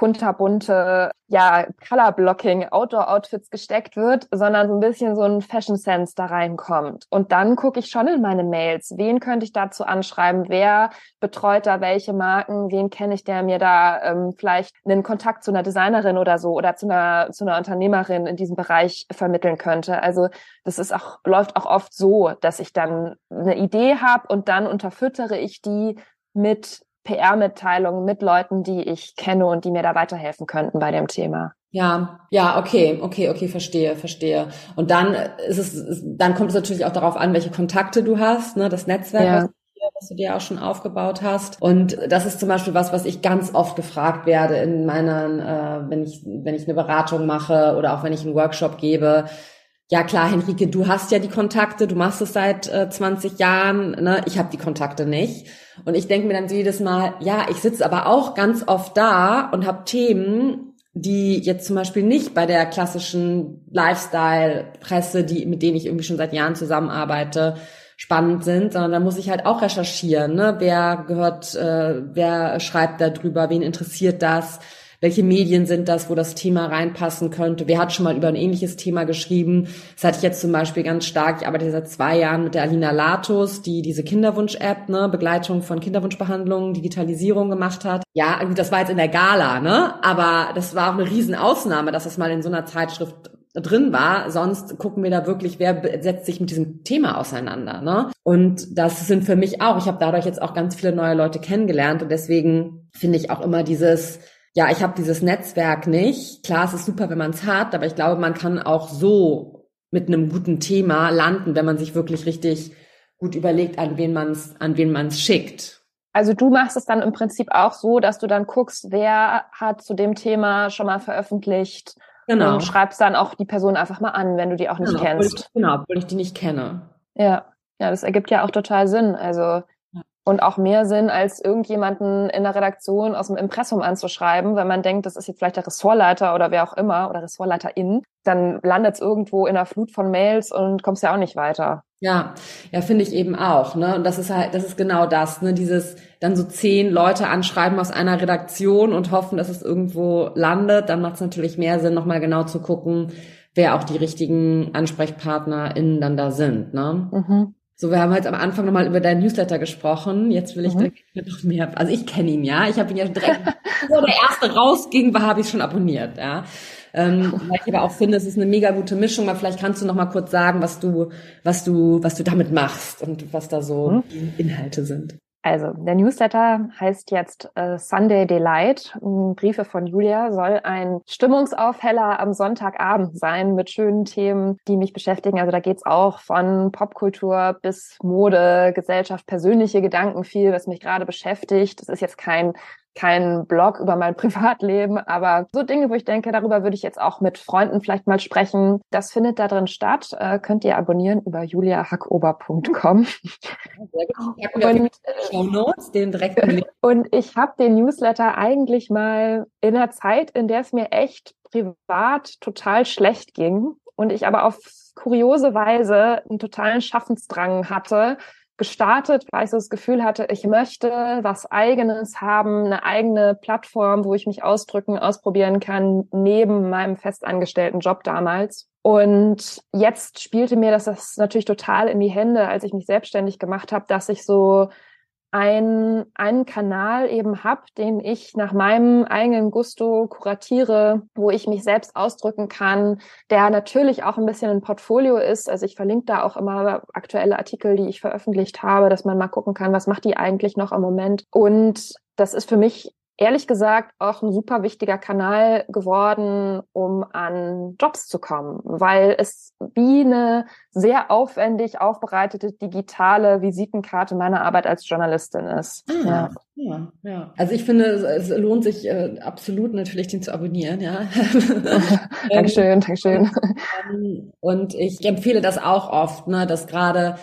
kunterbunte, ja, Colorblocking, Outdoor-Outfits gesteckt wird, sondern so ein bisschen so ein Fashion-Sense da reinkommt. Und dann gucke ich schon in meine Mails, wen könnte ich dazu anschreiben, wer betreut da welche Marken, wen kenne ich, der mir da ähm, vielleicht einen Kontakt zu einer Designerin oder so oder zu einer, zu einer Unternehmerin in diesem Bereich vermitteln könnte. Also das ist auch, läuft auch oft so, dass ich dann eine Idee habe und dann unterfüttere ich die mit PR-Mitteilungen mit Leuten, die ich kenne und die mir da weiterhelfen könnten bei dem Thema. Ja, ja, okay, okay, okay, verstehe, verstehe. Und dann ist es, dann kommt es natürlich auch darauf an, welche Kontakte du hast, ne, das Netzwerk, ja. was, du dir auch schon aufgebaut hast. Und das ist zum Beispiel was, was ich ganz oft gefragt werde in meinen, äh, wenn ich, wenn ich eine Beratung mache oder auch wenn ich einen Workshop gebe ja klar, Henrike, du hast ja die Kontakte, du machst es seit äh, 20 Jahren, ne? ich habe die Kontakte nicht. Und ich denke mir dann jedes Mal, ja, ich sitze aber auch ganz oft da und habe Themen, die jetzt zum Beispiel nicht bei der klassischen Lifestyle-Presse, die, mit denen ich irgendwie schon seit Jahren zusammenarbeite, spannend sind, sondern da muss ich halt auch recherchieren, ne? wer gehört, äh, wer schreibt da drüber, wen interessiert das, welche Medien sind das, wo das Thema reinpassen könnte? Wer hat schon mal über ein ähnliches Thema geschrieben? Das hatte ich jetzt zum Beispiel ganz stark. Ich arbeite seit zwei Jahren mit der Alina Latus, die diese Kinderwunsch-App, ne, Begleitung von Kinderwunschbehandlungen, Digitalisierung gemacht hat. Ja, das war jetzt in der Gala, ne? Aber das war auch eine Riesenausnahme, dass das mal in so einer Zeitschrift drin war. Sonst gucken wir da wirklich, wer setzt sich mit diesem Thema auseinander. Ne? Und das sind für mich auch, ich habe dadurch jetzt auch ganz viele neue Leute kennengelernt und deswegen finde ich auch immer dieses ja, ich habe dieses Netzwerk nicht. Klar, es ist super, wenn man es hat, aber ich glaube, man kann auch so mit einem guten Thema landen, wenn man sich wirklich richtig gut überlegt, an wen man es an wen man es schickt. Also du machst es dann im Prinzip auch so, dass du dann guckst, wer hat zu dem Thema schon mal veröffentlicht genau. und schreibst dann auch die Person einfach mal an, wenn du die auch nicht genau, kennst. Obwohl ich, genau, obwohl ich die nicht kenne. Ja, ja, das ergibt ja auch total Sinn. Also und auch mehr Sinn, als irgendjemanden in der Redaktion aus dem Impressum anzuschreiben, wenn man denkt, das ist jetzt vielleicht der Ressortleiter oder wer auch immer oder Ressortleiterin, dann landet es irgendwo in einer Flut von Mails und kommst ja auch nicht weiter. Ja, ja, finde ich eben auch, ne? Und das ist halt, das ist genau das, ne? Dieses dann so zehn Leute anschreiben aus einer Redaktion und hoffen, dass es irgendwo landet, dann macht es natürlich mehr Sinn, nochmal genau zu gucken, wer auch die richtigen AnsprechpartnerInnen dann da sind, ne? Mhm. So, wir haben halt am Anfang nochmal über deinen Newsletter gesprochen. Jetzt will ich mhm. noch mehr. Also ich kenne ihn ja. Ich habe ihn ja direkt, [LAUGHS] bevor der erste rausging, war, habe ich schon abonniert. Ja, ähm, weil ich aber auch finde, es ist eine mega gute Mischung. Aber vielleicht kannst du noch mal kurz sagen, was du, was du, was du damit machst und was da so mhm. Inhalte sind. Also, der Newsletter heißt jetzt äh, Sunday Delight. Briefe von Julia soll ein Stimmungsaufheller am Sonntagabend sein mit schönen Themen, die mich beschäftigen. Also da geht's auch von Popkultur bis Mode, Gesellschaft, persönliche Gedanken viel, was mich gerade beschäftigt. Das ist jetzt kein kein Blog über mein [LAUGHS] Privatleben, aber so Dinge, wo ich denke, darüber würde ich jetzt auch mit Freunden vielleicht mal sprechen. Das findet da drin statt. Äh, könnt ihr abonnieren über juliahackober.com. Und, Show Notes, den direkten [LAUGHS] und ich habe den Newsletter eigentlich mal in einer Zeit, in der es mir echt privat total schlecht ging und ich aber auf kuriose Weise einen totalen Schaffensdrang hatte, gestartet, weil ich so das Gefühl hatte, ich möchte was eigenes haben, eine eigene Plattform, wo ich mich ausdrücken, ausprobieren kann, neben meinem festangestellten Job damals. Und jetzt spielte mir das, das natürlich total in die Hände, als ich mich selbstständig gemacht habe, dass ich so ein, einen Kanal eben habe, den ich nach meinem eigenen Gusto kuratiere, wo ich mich selbst ausdrücken kann, der natürlich auch ein bisschen ein Portfolio ist. Also ich verlinke da auch immer aktuelle Artikel, die ich veröffentlicht habe, dass man mal gucken kann, was macht die eigentlich noch im Moment. Und das ist für mich ehrlich gesagt auch ein super wichtiger Kanal geworden, um an Jobs zu kommen, weil es wie eine sehr aufwendig aufbereitete digitale Visitenkarte meiner Arbeit als Journalistin ist. Ah, ja. ja, ja. Also ich finde, es lohnt sich äh, absolut natürlich, den zu abonnieren, ja. [LAUGHS] Dankeschön, Dankeschön. [LAUGHS] Ähm, und ich empfehle das auch oft, ne, dass gerade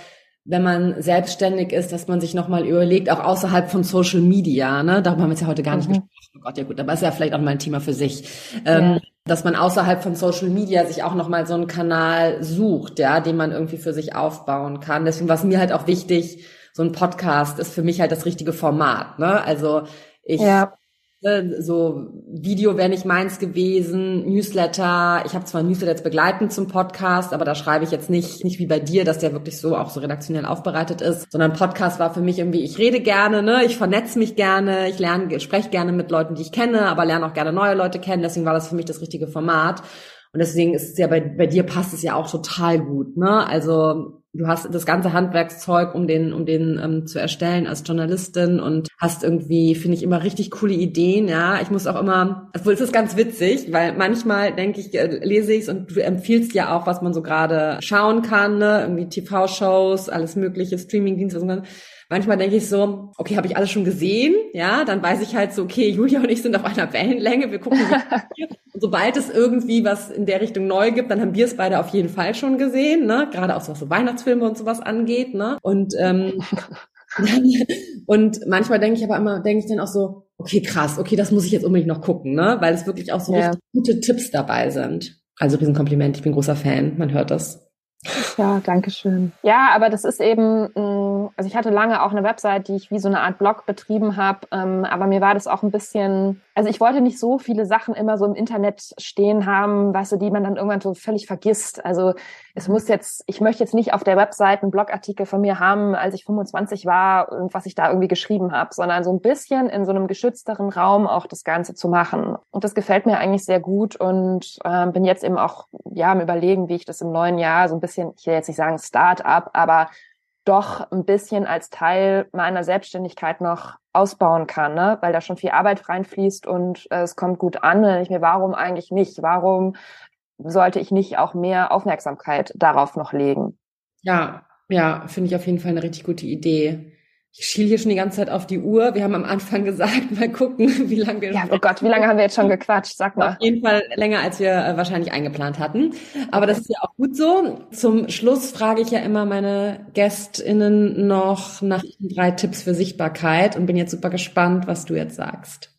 wenn man selbstständig ist, dass man sich nochmal überlegt, auch außerhalb von Social Media, ne, darüber haben wir jetzt ja heute gar nicht mhm. gesprochen. Oh Gott, ja gut, aber ist ja vielleicht auch mal ein Thema für sich. Ähm, ja. Dass man außerhalb von Social Media sich auch nochmal so einen Kanal sucht, ja, den man irgendwie für sich aufbauen kann. Deswegen war es mir halt auch wichtig, so ein Podcast ist für mich halt das richtige Format, ne? Also ich ja. Ne, so Video wäre nicht meins gewesen, Newsletter. Ich habe zwar Newsletter jetzt begleitend zum Podcast, aber da schreibe ich jetzt nicht nicht wie bei dir, dass der wirklich so auch so redaktionell aufbereitet ist, sondern Podcast war für mich irgendwie, ich rede gerne, ne, ich vernetze mich gerne, ich lerne, spreche gerne mit Leuten, die ich kenne, aber lerne auch gerne neue Leute kennen. Deswegen war das für mich das richtige Format. Und deswegen ist es ja bei, bei dir passt es ja auch total gut, ne? Also du hast das ganze Handwerkszeug, um den, um den ähm, zu erstellen als Journalistin und hast irgendwie, finde ich, immer richtig coole Ideen. Ja, ich muss auch immer, obwohl es ist ganz witzig, weil manchmal denke ich, äh, lese ich es und du empfiehlst ja auch, was man so gerade schauen kann, ne? irgendwie TV-Shows, alles mögliche, Streaming-Dienste. Manchmal denke ich so, okay, habe ich alles schon gesehen, ja, dann weiß ich halt so, okay, [LAUGHS] Julia und ich sind auf einer Wellenlänge, wir gucken [LAUGHS] und sobald es irgendwie was in der Richtung neu gibt, dann haben wir es beide auf jeden Fall schon gesehen, ne, gerade auch so was so Weihnachtsfilme und sowas angeht, ne, und ähm, [LAUGHS] und manchmal denke ich aber immer, denke ich dann auch so, okay, krass, okay, das muss ich jetzt unbedingt noch gucken, ne, weil es wirklich auch so ja. gute Tipps dabei sind. Also Riesenkompliment, ich bin großer Fan, man hört das. Ja, danke schön. Ja, aber das ist eben, also ich hatte lange auch eine Website, die ich wie so eine Art Blog betrieben habe, ähm, aber mir war das auch ein bisschen, also ich wollte nicht so viele Sachen immer so im Internet stehen haben, weißt du, die man dann irgendwann so völlig vergisst. Also es muss jetzt, ich möchte jetzt nicht auf der Website einen Blogartikel von mir haben, als ich 25 war und was ich da irgendwie geschrieben habe, sondern so ein bisschen in so einem geschützteren Raum auch das Ganze zu machen. Und das gefällt mir eigentlich sehr gut und äh, bin jetzt eben auch ja am überlegen, wie ich das im neuen Jahr so ein bisschen, ich will jetzt nicht sagen Start-up, aber doch ein bisschen als Teil meiner Selbstständigkeit noch ausbauen kann, ne? weil da schon viel Arbeit reinfließt und äh, es kommt gut an. Und ich mir, warum eigentlich nicht? Warum sollte ich nicht auch mehr Aufmerksamkeit darauf noch legen? Ja, ja, finde ich auf jeden Fall eine richtig gute Idee. Ich schiel hier schon die ganze Zeit auf die Uhr. Wir haben am Anfang [LAUGHS] gesagt, mal gucken, wie lange wir. Ja, oh Gott, wie lange haben wir jetzt schon gequatscht? Sag mal. Auf jeden Fall länger, als wir äh, wahrscheinlich eingeplant hatten. Aber das ist ja auch gut so. Zum Schluss frage ich ja immer meine GästInnen noch nach drei Tipps für Sichtbarkeit und bin jetzt super gespannt, was du jetzt sagst.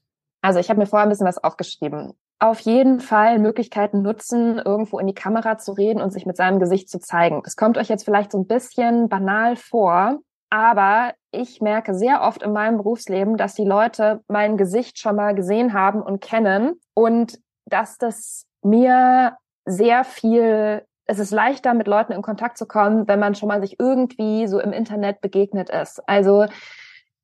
Also ich habe mir vorher ein bisschen was aufgeschrieben. Auf jeden Fall Möglichkeiten nutzen, irgendwo in die Kamera zu reden und sich mit seinem Gesicht zu zeigen. Das kommt euch jetzt vielleicht so ein bisschen banal vor, aber ich merke sehr oft in meinem Berufsleben, dass die Leute mein Gesicht schon mal gesehen haben und kennen und dass das mir sehr viel, es ist leichter, mit Leuten in Kontakt zu kommen, wenn man schon mal sich irgendwie so im Internet begegnet ist. Also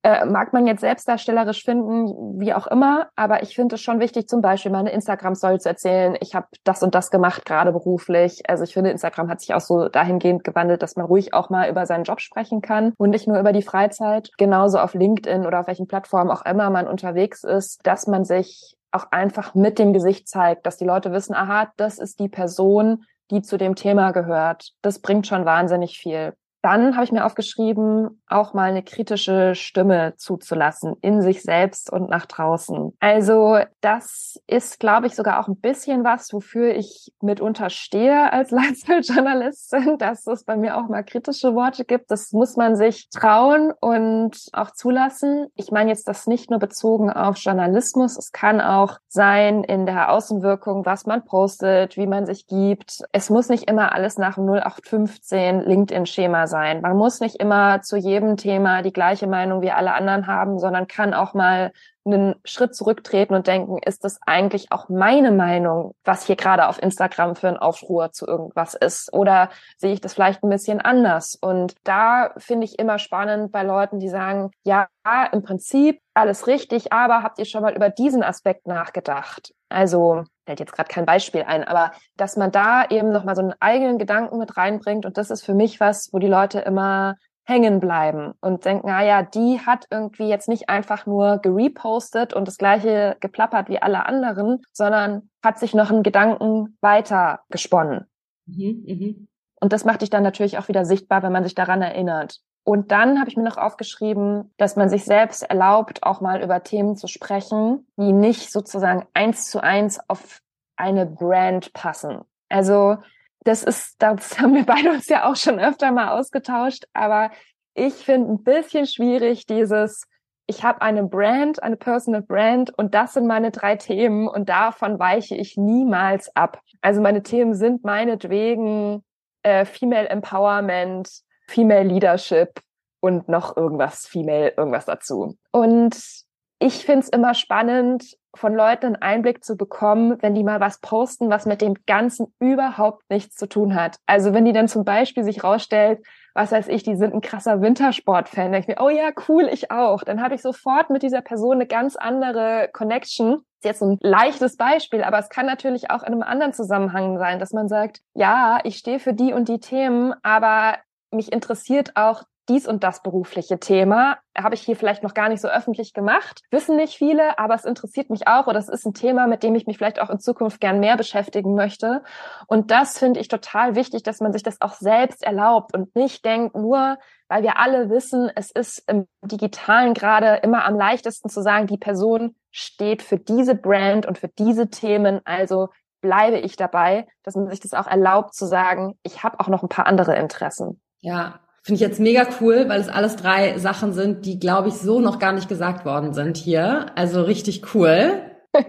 äh, mag man jetzt selbstdarstellerisch finden, wie auch immer, aber ich finde es schon wichtig, zum Beispiel meine Instagram-Story zu erzählen, ich habe das und das gemacht, gerade beruflich. Also ich finde, Instagram hat sich auch so dahingehend gewandelt, dass man ruhig auch mal über seinen Job sprechen kann und nicht nur über die Freizeit. Genauso auf LinkedIn oder auf welchen Plattformen auch immer man unterwegs ist, dass man sich auch einfach mit dem Gesicht zeigt, dass die Leute wissen, aha, das ist die Person, die zu dem Thema gehört. Das bringt schon wahnsinnig viel. Dann habe ich mir aufgeschrieben, auch mal eine kritische Stimme zuzulassen in sich selbst und nach draußen. Also das ist, glaube ich, sogar auch ein bisschen was, wofür ich mitunter stehe als [LAUGHS] Lifestyle-Journalistin, dass es bei mir auch mal kritische Worte gibt. Das muss man sich trauen und auch zulassen. Ich meine jetzt das nicht nur bezogen auf Journalismus. Es kann auch sein in der Außenwirkung, was man postet, wie man sich gibt. Es muss nicht immer alles nach 0815 LinkedIn-Schema sein sein. Man muss nicht immer zu jedem Thema die gleiche Meinung wie alle anderen haben, sondern kann auch mal einen Schritt zurücktreten und denken, ist das eigentlich auch meine Meinung, was hier gerade auf Instagram für ein Aufruhr zu irgendwas ist? Oder sehe ich das vielleicht ein bisschen anders? Und da finde ich immer spannend bei Leuten, die sagen, ja, im Prinzip alles richtig, aber habt ihr schon mal über diesen Aspekt nachgedacht? Also fällt jetzt gerade kein Beispiel ein, aber dass man da eben nochmal so einen eigenen Gedanken mit reinbringt und das ist für mich was, wo die Leute immer hängen bleiben und denken, ah ja, die hat irgendwie jetzt nicht einfach nur gerepostet und das gleiche geplappert wie alle anderen, sondern hat sich noch einen Gedanken weiter gesponnen. Mhm, mh. Und das macht dich dann natürlich auch wieder sichtbar, wenn man sich daran erinnert. Und dann habe ich mir noch aufgeschrieben, dass man sich selbst erlaubt, auch mal über Themen zu sprechen, die nicht sozusagen eins zu eins auf eine Brand passen. Also das ist, das haben wir beide uns ja auch schon öfter mal ausgetauscht, aber ich finde ein bisschen schwierig dieses, ich habe eine Brand, eine Personal Brand und das sind meine drei Themen und davon weiche ich niemals ab. Also meine Themen sind meinetwegen äh, Female Empowerment, Female Leadership und noch irgendwas Female, irgendwas dazu. Und ich finde es immer spannend, von Leuten einen Einblick zu bekommen, wenn die mal was posten, was mit dem Ganzen überhaupt nichts zu tun hat. Also wenn die dann zum Beispiel sich rausstellt, was weiß ich, die sind ein krasser Wintersport-Fan, denke ich mir, oh ja, cool, ich auch. Dann habe ich sofort mit dieser Person eine ganz andere Connection. Ist jetzt ein leichtes Beispiel, aber es kann natürlich auch in einem anderen Zusammenhang sein, dass man sagt, ja, ich stehe für die und die Themen, aber mich interessiert auch dies und das berufliche Thema habe ich hier vielleicht noch gar nicht so öffentlich gemacht. Wissen nicht viele, aber es interessiert mich auch oder es ist ein Thema, mit dem ich mich vielleicht auch in Zukunft gern mehr beschäftigen möchte. Und das finde ich total wichtig, dass man sich das auch selbst erlaubt und nicht denkt, nur weil wir alle wissen, es ist im digitalen gerade immer am leichtesten zu sagen, die Person steht für diese Brand und für diese Themen, also bleibe ich dabei, dass man sich das auch erlaubt zu sagen, ich habe auch noch ein paar andere Interessen. Ja, Finde ich jetzt mega cool, weil es alles drei Sachen sind, die, glaube ich, so noch gar nicht gesagt worden sind hier. Also richtig cool. [LAUGHS]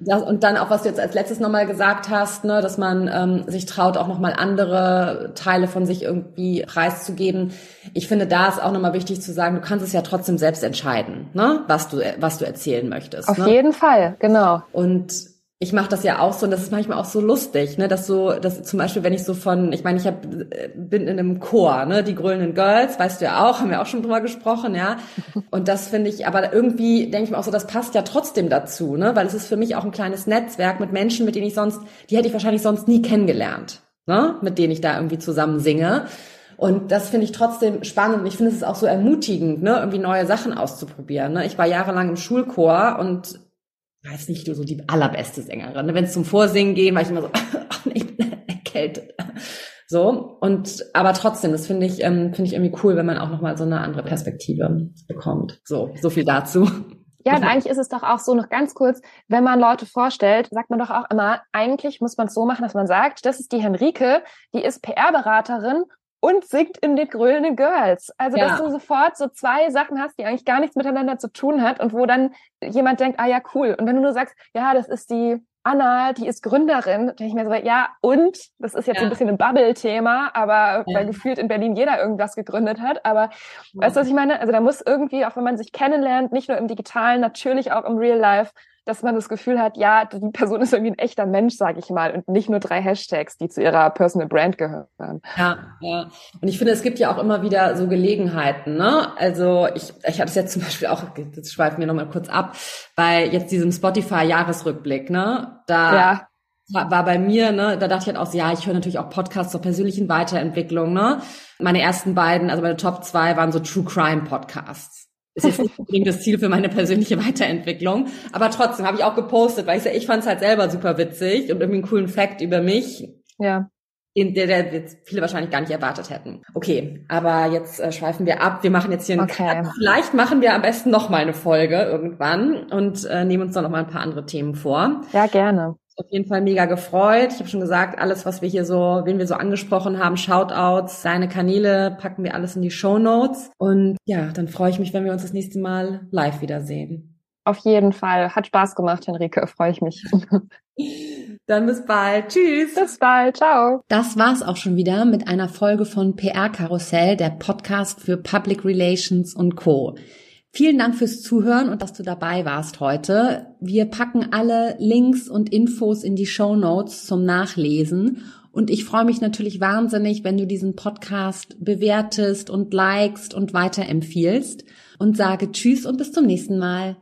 Das, und dann auch, was du jetzt als letztes nochmal gesagt hast, ne, dass man ähm, sich traut, auch nochmal andere Teile von sich irgendwie preiszugeben. Ich finde, da ist auch nochmal wichtig zu sagen, du kannst es ja trotzdem selbst entscheiden, ne, was du, was du erzählen möchtest. Auf ne? jeden Fall, genau. Und ich mache das ja auch so und das ist manchmal auch so lustig, ne, dass so, dass zum Beispiel, wenn ich so von, ich meine, ich hab, äh, bin in einem Chor, ne, die grölenden Girls, weißt du ja auch, haben wir auch schon drüber gesprochen, ja, [LAUGHS] und das finde ich, aber irgendwie denke ich mir auch so, das passt ja trotzdem dazu, ne, weil es ist für mich auch ein kleines Netzwerk mit Menschen, mit denen ich sonst, die hätte ich wahrscheinlich sonst nie kennengelernt, ne, mit denen ich da irgendwie zusammen singe. Und das finde ich trotzdem spannend. Und ich finde es auch so ermutigend, ne, irgendwie neue Sachen auszuprobieren. Ne? Ich war jahrelang im Schulchor und weiß nicht, so die allerbeste Sängerin. Ne? Wenn es zum Vorsingen gehen, war ich immer so, [LAUGHS] ich bin erkältet. So, und aber trotzdem, das finde ich, ähm, finde ich irgendwie cool, wenn man auch nochmal so eine andere Perspektive bekommt. So, so viel dazu. Ja, und eigentlich ist es doch auch so noch ganz kurz, wenn man Leute vorstellt, sagt man doch auch immer, eigentlich muss man es so machen, dass man sagt, das ist die Henrike, die ist PR-Beraterin und singt in den grölenden Girls. Also, ja. dass du sofort so zwei Sachen hast, die eigentlich gar nichts miteinander zu tun hat und wo dann jemand denkt, ah ja, cool. Und wenn du nur sagst, ja, das ist die Anna, die ist Gründerin, denke ich mir so, ja, und? Das ist jetzt ja. ein bisschen ein Bubble-Thema, aber ja. weil gefühlt in Berlin jeder irgendwas gegründet hat. Aber weißt du, was ich meine? Also da muss irgendwie, auch wenn man sich kennenlernt, nicht nur im Digitalen, natürlich auch im Real Life, dass man das Gefühl hat, ja, die Person ist irgendwie ein echter Mensch, sage ich mal, und nicht nur drei Hashtags, die zu ihrer Personal Brand gehören. Ja, ja. Und ich finde, es gibt ja auch immer wieder so Gelegenheiten. Ne? Also ich, ich hatte es jetzt zum Beispiel auch, jetzt schweifen wir nochmal kurz ab, bei jetzt diesem Spotify-Jahresrückblick. Ne, da ja war bei mir, ne, da dachte ich halt auch, ja, ich höre natürlich auch Podcasts zur persönlichen Weiterentwicklung, ne. Meine ersten beiden, also meine Top zwei waren so True Crime Podcasts. Ist jetzt nicht unbedingt das Ziel für meine persönliche Weiterentwicklung. Aber trotzdem habe ich auch gepostet, weil ich, ich fand es halt selber super witzig und irgendwie einen coolen Fact über mich. Ja. Den, der, der jetzt viele wahrscheinlich gar nicht erwartet hätten. Okay, aber jetzt äh, schweifen wir ab. Wir machen jetzt hier einen okay. Cut. Vielleicht machen wir am besten noch mal eine Folge irgendwann und äh, nehmen uns dann noch mal ein paar andere Themen vor. Ja, gerne auf jeden Fall mega gefreut. Ich habe schon gesagt, alles, was wir hier so, wen wir so angesprochen haben, Shoutouts, seine Kanäle, packen wir alles in die Show Notes. Und ja, dann freue ich mich, wenn wir uns das nächste Mal live wiedersehen. Auf jeden Fall. Hat Spaß gemacht, Henrike. Freue ich mich. [LAUGHS] Dann bis bald. Tschüss. Bis bald. Ciao. Das war's auch schon wieder mit einer Folge von PR Karussell, der Podcast für Public Relations und Co. Vielen Dank fürs Zuhören und dass du dabei warst heute. Wir packen alle Links und Infos in die Show Notes zum Nachlesen. Und ich freue mich natürlich wahnsinnig, wenn du diesen Podcast bewertest und likest und weiterempfiehlst und sage Tschüss und bis zum nächsten Mal.